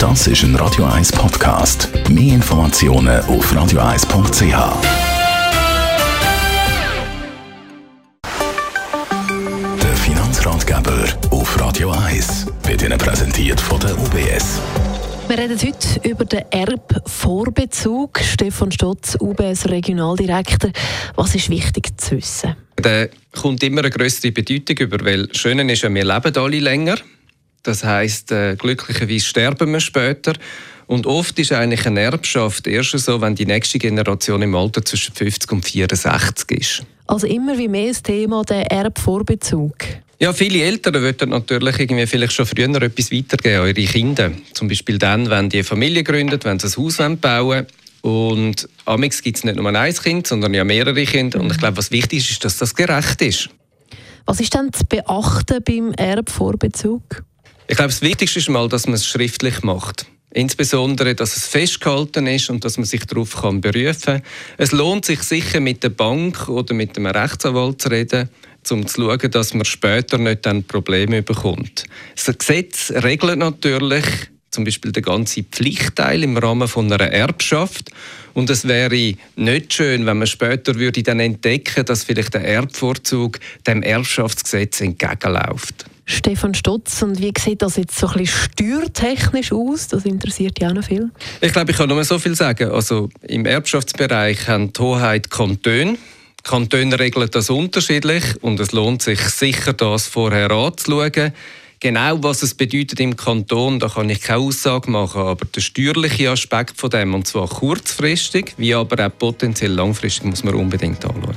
Das ist ein Radio 1 Podcast. Mehr Informationen auf radio1.ch. Der Finanzratgeber auf Radio 1 wird Ihnen präsentiert von der UBS. Wir reden heute über den Erbvorbezug. Stefan Stotz, UBS Regionaldirektor. Was ist wichtig zu wissen? Der kommt immer eine größere Bedeutung über, weil schön ist ja, wir leben alle länger. Das heißt, äh, glücklicherweise sterben wir später. Und oft ist eigentlich eine Erbschaft erst so, wenn die nächste Generation im Alter zwischen 50 und 64 ist. Also immer wie mehr das Thema der Erbvorbezug. Ja, viele Eltern würden natürlich irgendwie vielleicht schon früher etwas weitergeben an ihre Kinder. Zum Beispiel dann, wenn die eine Familie gründet, wenn sie ein Haus bauen wollen. Und amix gibt es nicht nur ein Kind, sondern ja mehrere Kinder. Und ich glaube, was wichtig ist, ist, dass das gerecht ist. Was ist denn zu beachten beim Erbvorbezug? Ich glaube, das Wichtigste ist mal, dass man es schriftlich macht. Insbesondere, dass es festgehalten ist und dass man sich darauf kann berufen kann. Es lohnt sich sicher, mit der Bank oder mit einem Rechtsanwalt zu reden, um zu schauen, dass man später nicht dann Probleme bekommt. Das Gesetz regelt natürlich zum Beispiel den ganzen Pflichtteil im Rahmen von einer Erbschaft. Und es wäre nicht schön, wenn man später würde dann entdecken, dass vielleicht der Erbvorzug dem Erbschaftsgesetz entgegenläuft. Stefan Stotz, und wie sieht das jetzt so ein bisschen steuertechnisch aus? Das interessiert ja auch noch viel. Ich glaube, ich kann nur so viel sagen. Also im Erbschaftsbereich haben die Hoheit Kantone. Kantone regeln das unterschiedlich und es lohnt sich sicher, das vorher anzuschauen. Genau, was es bedeutet im Kanton, da kann ich keine Aussage machen, aber der steuerliche Aspekt von dem, und zwar kurzfristig, wie aber auch potenziell langfristig, muss man unbedingt anschauen.